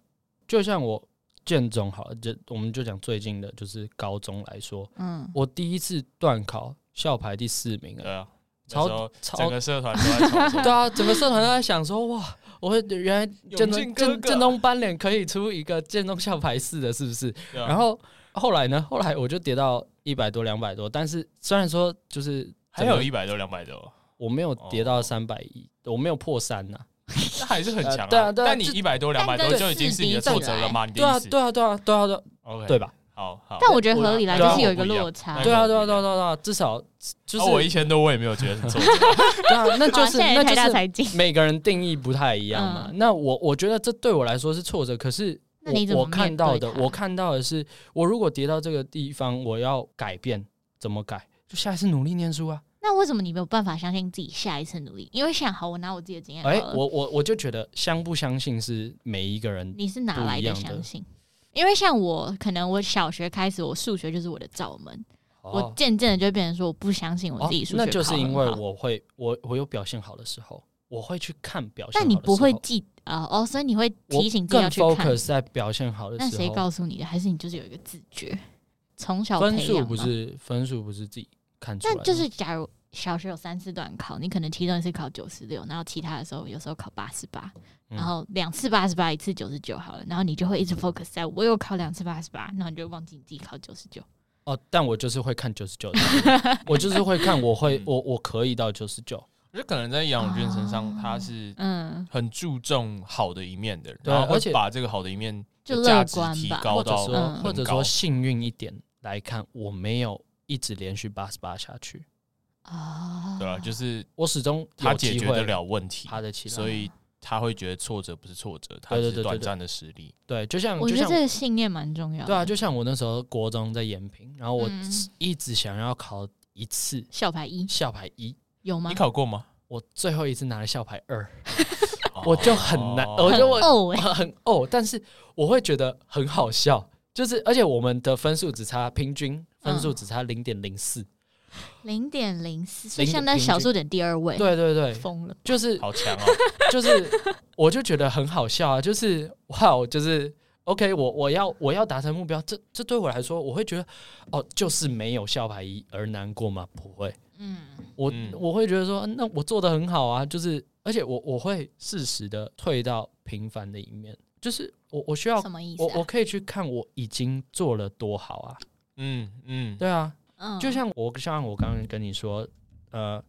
就像我建中好了，就我们就讲最近的，就是高中来说，嗯，我第一次段考校排第四名啊，对啊，超超整个社团都在 (laughs) 对啊，整个社团都在想说，哇，我会原来建中建建中班联可以出一个建中校排四的，是不是？啊。然后后来呢？后来我就跌到一百多、两百多，但是虽然说就是还有一百多、两百多，我没有跌到三百一，我没有破三呐、(laughs) 那还是很强、啊呃对啊对啊但你就一百多、两百多就已经是你的挫折了嘛？你的对啊，意思？对啊，对啊，对啊，对啊，OK，对吧？好好。但我觉得合理来就是有一个落差。对啊，对啊，对啊，对啊，至少就是、啊我一千多，我也没有觉得很挫折。(laughs) 对啊，那就是 (laughs) 那就是每个人定义不太一样嘛。嗯那我我觉得这对我来说是挫折，可是我看到的，我看到的是，我如果跌到这个地方，我要改变，怎么改？就下一次努力念书啊！那为什么你没有办法相信自己下一次努力？因为想好，我拿我自己的经验哎、了，我我我就觉得相不相信是每一个人你是哪来的相信？因为像我，可能我小学开始，我数学就是我的罩门，我哦渐渐的就变成说，我不相信我自己数学、哦，那就是因为。我会我我有表现好的时候，我会去看表现好的时候。但你不会记啊、哦，所以你会提醒自己要去看。在表现好的时候。那谁告诉你的？还是你就是有一个自觉？从小分数不是分数不是自己看出来的吗，那就是假如小学有三次段考，你可能其中一次考九十六，然后其他的时候有时候考八十八，嗯。然后两次八十八，一次九十九好了，然后你就会一直 focus 在我有考两次八十八，然后你就忘记你自己考九十九。哦，但我就是会看九十九的，我就是会看，(laughs) 我会我我可以到九十九。我觉得可能在杨永俊身上，他是嗯，很注重好的一面的人，然后而且会把这个好的一面就的价值提高到或者说幸运一点来看，我没有一直连续八十八下去，啊，对啊？就是我始终他解决得了问题，他的起来。所以他会觉得挫折不是挫折，他是短暂的实力。对，就像我觉得这个信念蛮重要的。对啊，就像我那时候国中在延平，然后我嗯一直想要考一次校牌一校牌一，有吗你？考过吗？我最后一次拿了校牌二，我就很难，哦我就我很哦，但是我会觉得很好笑，就是而且我们的分数只差平均分数只差零点零四，零点零四，是零现在平均小数点第二位，，对对对，疯了。就是好强哦！(laughs) 就是，我就觉得很好笑啊，就是哇，就是 OK，我我要我要达成目标，这这对我来说，我会觉得哦，就是没有校牌一而难过吗？不会，嗯，我、嗯我会觉得说，那我做的很好啊，就是而且我我会适时的退到平凡的一面，就是我我需要什么意思啊？我我可以去看我已经做了多好啊，嗯嗯，对啊，嗯。就像我像我刚刚跟你说，呃，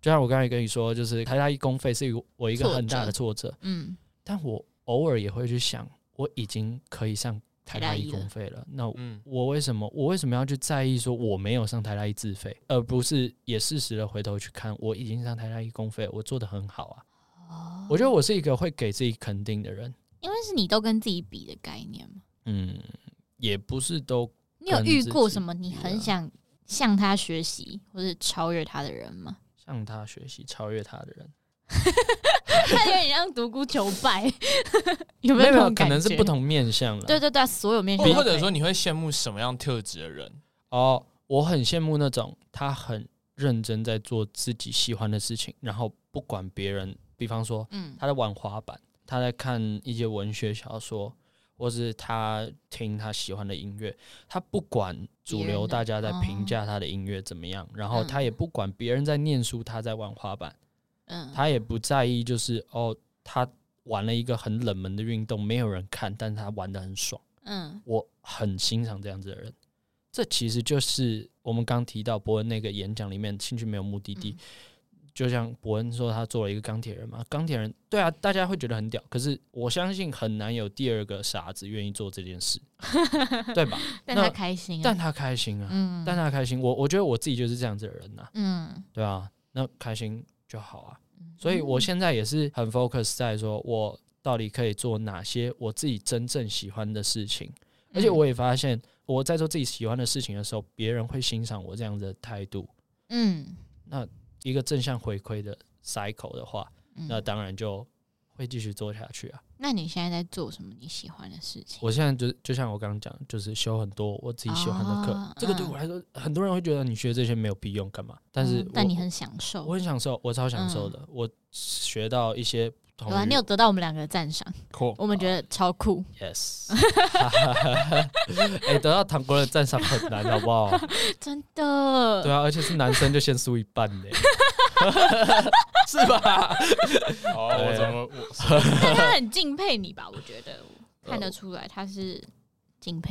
就像我刚才跟你说，就是台大一公费是我一个很大的挫折。嗯，但我偶尔也会去想，我已经可以上台大一公费了，那嗯。我为什么我为什么要去在意说我没有上台大一自费，而不是也适时的回头去看我已经上台大一公费，我做的很好啊。哦。我觉得我是一个会给自己肯定的人，因为是你都跟自己比的概念嘛。嗯，也不是都你有遇过什么你很想向他学习或者超越他的人吗？(laughs) 向他学习、超越他的人，(laughs) 他有点像独孤求败，有没没有没有？可能是不同面相了。对对对，所有面向都可以或或者说你会羡慕什么样特质的人？哦，我很羡慕那种他很认真在做自己喜欢的事情，然后不管别人，比方说嗯他在玩滑板，他在看一些文学小说，或是他听他喜欢的音乐，他不管主流大家在评价他的音乐怎么样，然后他也不管别人在念书，他在玩滑板，嗯，他也不在意，就是哦，他玩了一个很冷门的运动，没有人看，但是他玩得很爽，嗯，我很欣赏这样子的人。这其实就是我们刚提到伯恩那个演讲里面，兴趣没有目的地。就像伯恩说，他做了一个钢铁人嘛，钢铁人对啊，大家会觉得很屌。可是我相信很难有第二个傻子愿意做这件事，(laughs) 对吧？但他开心，但他开心啊，嗯，但他开心。我我觉得我自己就是这样子的人呐，嗯，对啊，那开心就好啊。所以我现在也是很 focus 在说，我到底可以做哪些我自己真正喜欢的事情，而且我也发现。我在做自己喜欢的事情的时候，别人会欣赏我这样的态度。嗯，那一个正向回馈的 cycle 的话，嗯、那当然就会继续做下去啊。那你现在在做什么你喜欢的事情？我现在就就像我刚刚讲，就是修很多我自己喜欢的课。哦、这个对我来说，嗯、很多人会觉得你学这些没有屁用，干嘛？但是、嗯，但你很享受，我很享受，我超享受的。嗯、我学到一些。有啊，你有得到我们两个的赞赏，酷，我们觉得超酷。Yes，(laughs) 哎，得到唐国人的赞赏很难，好不好？(laughs) 真的。对啊，而且是男生就先输一半呢，(laughs) 是吧？哦，我怎么我？他很敬佩你吧？我觉得看得出来他是。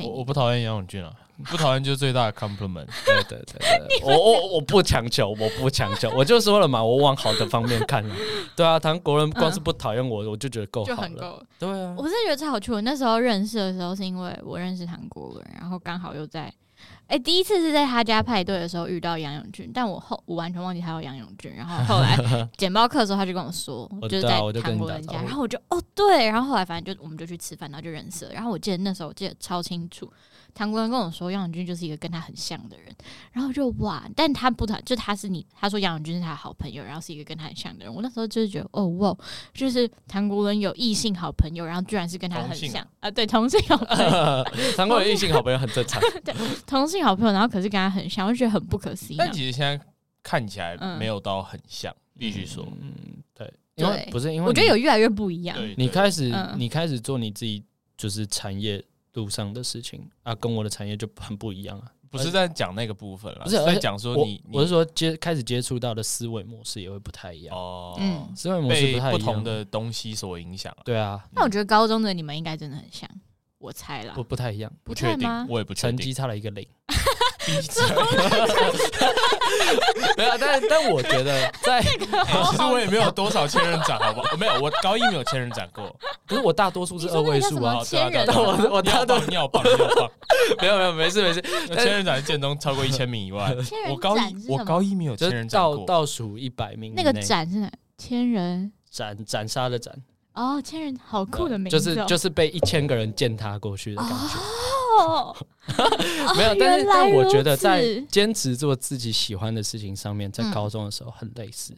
我我不讨厌杨永俊啊，(laughs) 不讨厌就是最大的 compliment。对对对对，我我我不强求，我不强求，(laughs) 我就说了嘛，我往好的方面看。(laughs) 对啊，唐国人光是不讨厌我，我就觉得够好了。对啊，我是觉得超有趣。我那时候认识的时候，是因为我认识唐国人，然后刚好又在。哎、欸，第一次是在他家派对的时候遇到杨永俊，但我后我完全忘记他有杨永俊。然后后来 (laughs) 简报课的时候，他就跟我说，就是在韩国人家，然后我就哦对，然后后来反正就我们就去吃饭，然后就认识了。然后我记得那时候我记得超清楚。唐国人跟我说，杨永俊就是一个跟他很像的人，然后就哇，但他不谈，就他是你，他说杨永俊是他的好朋友，然后是一个跟他很像的人。我那时候就是觉得，哦哇，就是唐国人有异性好朋友，然后居然是跟他很像啊，啊，对，同性好朋友，(laughs) 唐国人异性好朋友很正常，(laughs) 对，同性好朋友，然后可是跟他很像，我就觉得很不可思议。但其实现在看起来没有到很像，嗯、必须说，嗯，对，因为不是因为我觉得有越来越不一样。你开始，嗯、你开始做你自己就是产业。路上的事情啊，跟我的产业就很不一样啊。不是在讲那个部分了，不是在讲说你，我是说接开始接触到的思维模式也会不太一样哦。嗯，思维模式不太一样，被不同的东西所影响。对啊，那我觉得高中的你们应该真的很像，我猜啦。不不太一样，不确定，我也不确定，成绩差了一个零。(laughs) (laughs) (laughs) 没有，但但我觉得在，其实我也没有多少千人斩，好不好？没有，我高一没有千人斩过，可是我大多数是二位数啊。千人，我我大多尿棒尿棒，没有没有，没事没事。千人斩是建中超过一千名以外，我高一我高一没有千人斩过，倒倒数一百名。那个斩是哪？千人斩斩杀的斩。哦，千人好酷的名字，就是就是被一千个人践踏过去的感觉。哦，(laughs) 没有，(laughs) 但是但我觉得在坚持做自己喜欢的事情上面，在高中的时候很类似。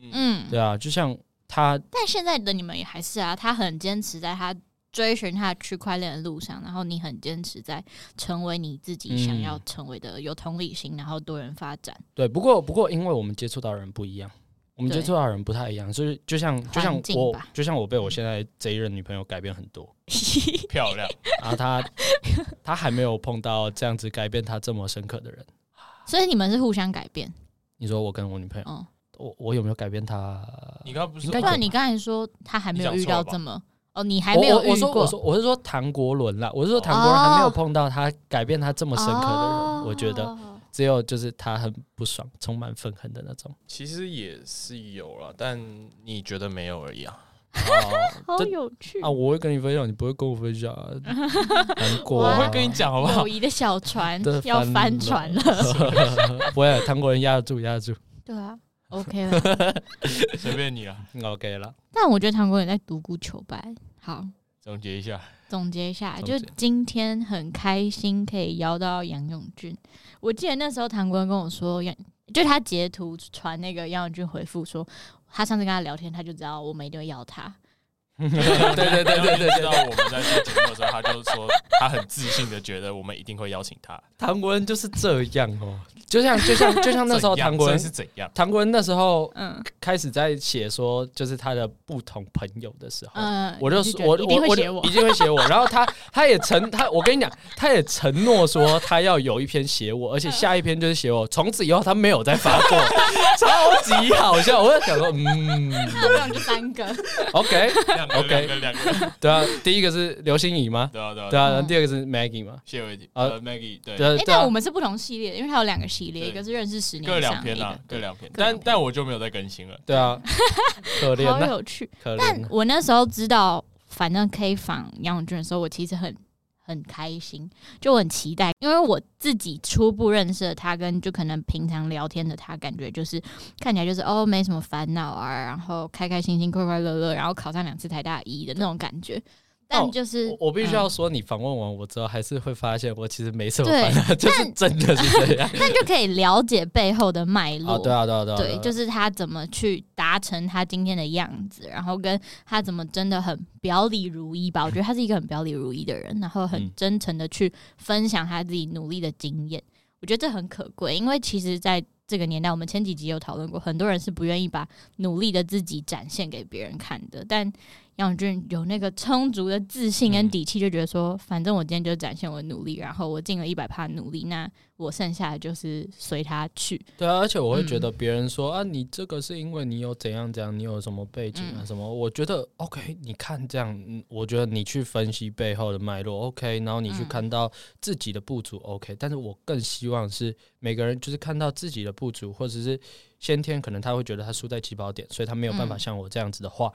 嗯，对啊，就像他，但现在的你们也还是啊，他很坚持在他追寻他的区块链的路上，然后你很坚持在成为你自己想要成为的，有同理心，然后多元发展。对，不过不过，因为我们接触到的人不一样。我们接触到的人不太一样，所以就像就像我就像我被我现在这一任女朋友改变很多，(laughs) 漂亮。然后她她还没有碰到这样子改变她这么深刻的人，所以你们是互相改变。你说我跟我女朋友，我我有没有改变她？你刚不是？不然你刚才说她还没有遇到这么哦，你还没有遇过。我说我说我是说唐国伦啦，我是说唐国伦还没有碰到他改变他这么深刻的人，我觉得。只有就是他很不爽，充满愤恨的那种。其实也是有了，但你觉得没有而已啊。(laughs) 好有趣啊！我会跟你分享，你不会跟我分享，(laughs) 难过。我会跟你讲，好不好？友谊的小船要翻船了。(laughs) 不会，唐国人压得住，压得住。对啊，OK 了，随便你了，OK 了。但我觉得唐国人在独孤求败。好，总结一下。总结一下，就今天很开心可以邀到杨永俊。我记得那时候唐国人跟我说，杨就他截图传那个杨永俊回复说，他上次跟他聊天，他就知道我们一定会邀他。对对对对对知道我们在做节目的时候，他就说他很自信的觉得我们一定会邀请他。唐国恩就是这样哦，(laughs) 就像就像 (laughs) 就像那时候唐国人是怎样？唐国人那时候嗯开始在写说就是他的不同朋友的时候，嗯，我就说我一定会写我，一定会写我。(laughs) 然后他他也承他，我跟你讲，他也承诺说他要有一篇写我，而且下一篇就是写我。从此以后他没有再发过，(laughs) 超级好笑。我就想说，嗯，那不然就三个。OK。OK，两个，对啊，第一个是刘欣怡吗？对啊，对啊，对啊，然后第二个是 Maggie 吗，谢伟霆，呃，Maggie，对，对，但我们是不同系列，因为他有两个系列，一个是认识十年，各两篇啊，各两篇，但但我就没有再更新了，对啊，(laughs) 可怜，好有趣，但我那时候知道，反正可以访杨永俊的时候，我其实很。很开心，就我很期待，因为我自己初步认识了他，跟就可能平常聊天的他，感觉就是看起来就是哦，没什么烦恼啊，然后开开心心、快快乐乐，然后考上两次台大一的那种感觉。但就是、哦、我，我必须要说，你访问完我之后，还是会发现我其实没什么烦恼，就是真的是这样。(laughs) 但就可以了解背后的脉络、哦。对啊，对啊，对啊，对，就是他怎么去达成他今天的样子，然后跟他怎么真的很表里如一吧。我觉得他是一个很表里如一的人，然后很真诚的去分享他自己努力的经验。我觉得这很可贵，因为其实在这个年代，我们前几集有讨论过，很多人是不愿意把努力的自己展现给别人看的，但。杨永俊有那个充足的自信跟底气，就觉得说，反正我今天就展现我的努力，然后我尽了一百趴努力，那我剩下的就是随他去。对啊，而且我会觉得别人说、嗯、啊，你这个是因为你有怎样怎样，你有什么背景啊什么？嗯、我觉得 OK，你看这样，我觉得你去分析背后的脉络 OK，然后你去看到自己的不足 OK，但是我更希望是每个人就是看到自己的不足，或者是先天可能他会觉得他输在起跑点，所以他没有办法像我这样子的话。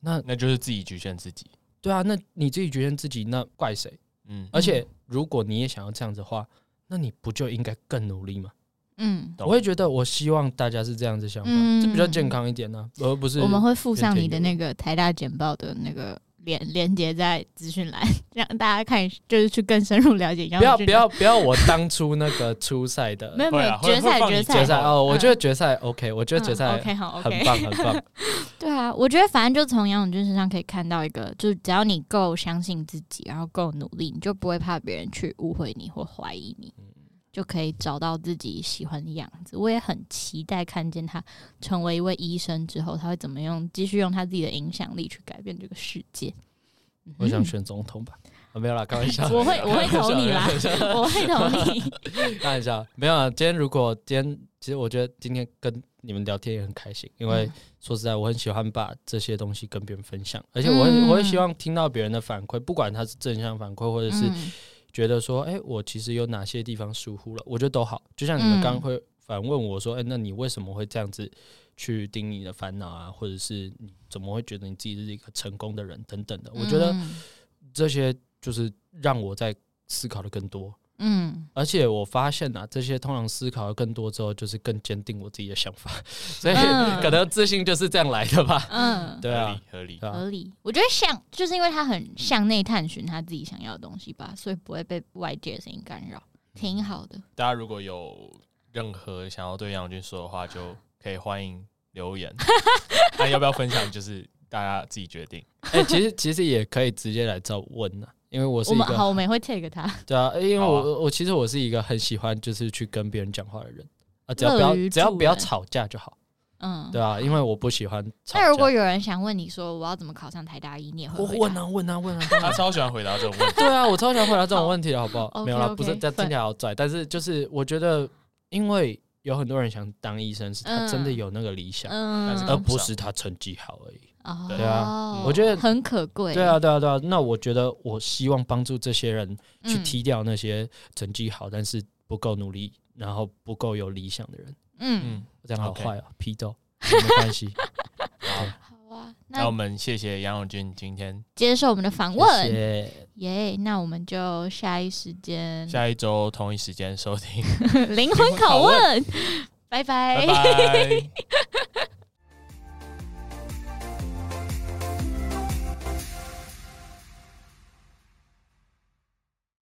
那那就是自己局限自己，对啊，那你自己局限自己，那怪谁？嗯，而且如果你也想要这样子的话，那你不就应该更努力吗？嗯，我会觉得，我希望大家是这样子想法，嗯、这比较健康一点呢、啊，而不是我们会附上你的那个台大简报的那个。连连接在资讯栏，让大家看，就是去更深入了解。不要不要不要！我当初那个初赛的，没有没有决赛决赛决赛哦，我觉得决赛 OK，我觉得决赛 OK 好，很棒很棒。(laughs) 对啊，我觉得反正就从杨永俊身上可以看到一个，就是只要你够相信自己，然后够努力，你就不会怕别人去误会你或怀疑你。就可以找到自己喜欢的样子。我也很期待看见他成为一位医生之后，他会怎么用继续用他自己的影响力去改变这个世界。我想选总统吧？啊，没有啦，开玩笑。我会我会投你啦，我会投你。(laughs) 开玩笑，没有啊。今天如果今天，其实我觉得今天跟你们聊天也很开心，因为说实在，我很喜欢把这些东西跟别人分享，而且我我会希望听到别人的反馈，不管他是正向反馈或者是。觉得说，哎、我其实有哪些地方疏忽了？我觉得都好。就像你们刚刚会反问我说，哎、那你为什么会这样子去盯你的烦恼啊？或者是你怎么会觉得你自己是一个成功的人等等的？我觉得这些就是让我在思考的更多。嗯，而且我发现啊，这些通常思考的更多之后，就是更坚定我自己的想法，(laughs) 所以可能自信就是这样来的吧。嗯，对啊，合理合理。我觉得像，就是因为他很向内探寻他自己想要的东西吧，所以不会被外界的声音干扰，挺好的。大家如果有任何想要对杨军说的话，就可以欢迎留言。(laughs) 那要不要分享，就是大家自己决定。哎、欸，其实其实也可以直接来找问呢、啊。因为我是一个我们好，我们也会 take 他。对啊，因为我、啊、我其实我是一个很喜欢就是去跟别人讲话的人啊，只要不要只要不要吵架就好。嗯，对啊，因为我不喜欢吵架。那如果有人想问你说我要怎么考上台大一，你也会回答？问啊问啊问啊！(laughs) 他超喜欢回答这种问题。(laughs) 对啊，我超喜欢回答这种问题的好不好？好 (laughs) 没有啦，不是这听起来好拽，但是就是我觉得，因为有很多人想当医生，是他真的有那个理想，嗯、而不是他成绩好而已。对啊，我觉得很可贵。对啊，对啊，对啊。那我觉得，我希望帮助这些人去踢掉那些成绩好但是不够努力，然后不够有理想的人。嗯，这样好坏啊，批斗没关系。(laughs) 好啊，那我们谢谢杨永军今天接受我们的访问。耶，那我们就下一时间，下一周同一时间收听 (laughs) 灵魂拷问。拜拜。(laughs)